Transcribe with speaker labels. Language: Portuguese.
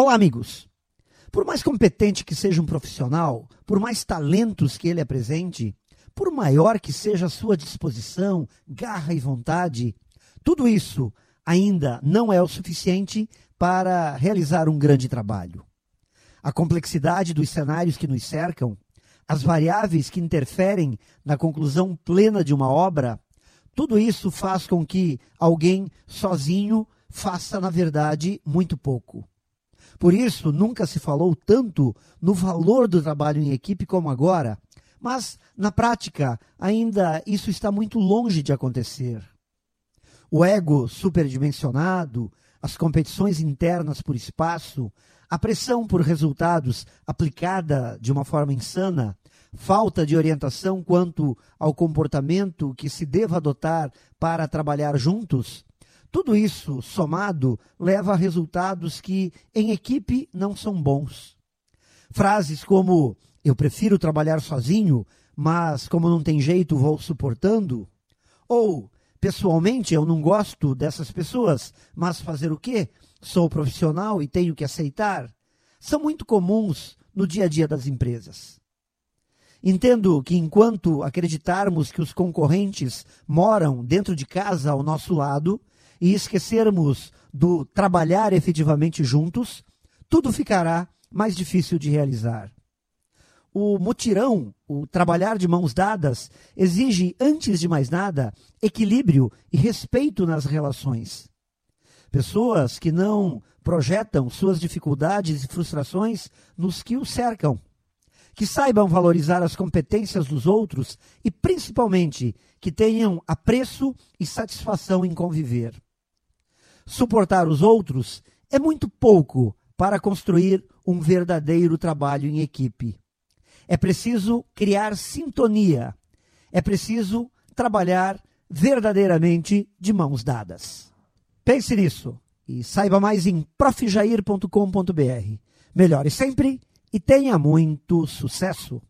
Speaker 1: Olá, amigos! Por mais competente que seja um profissional, por mais talentos que ele apresente, por maior que seja a sua disposição, garra e vontade, tudo isso ainda não é o suficiente para realizar um grande trabalho. A complexidade dos cenários que nos cercam, as variáveis que interferem na conclusão plena de uma obra, tudo isso faz com que alguém sozinho faça, na verdade, muito pouco. Por isso, nunca se falou tanto no valor do trabalho em equipe como agora, mas, na prática, ainda isso está muito longe de acontecer. O ego superdimensionado, as competições internas por espaço, a pressão por resultados aplicada de uma forma insana, falta de orientação quanto ao comportamento que se deva adotar para trabalhar juntos, tudo isso, somado, leva a resultados que, em equipe, não são bons. Frases como: Eu prefiro trabalhar sozinho, mas como não tem jeito, vou suportando. Ou, pessoalmente, eu não gosto dessas pessoas, mas fazer o quê? Sou profissional e tenho que aceitar. São muito comuns no dia a dia das empresas. Entendo que enquanto acreditarmos que os concorrentes moram dentro de casa ao nosso lado, e esquecermos do trabalhar efetivamente juntos, tudo ficará mais difícil de realizar. O mutirão, o trabalhar de mãos dadas, exige, antes de mais nada, equilíbrio e respeito nas relações. Pessoas que não projetam suas dificuldades e frustrações nos que os cercam. Que saibam valorizar as competências dos outros e, principalmente, que tenham apreço e satisfação em conviver suportar os outros é muito pouco para construir um verdadeiro trabalho em equipe. É preciso criar sintonia. É preciso trabalhar verdadeiramente de mãos dadas. Pense nisso e saiba mais em profjair.com.br. Melhore sempre e tenha muito sucesso!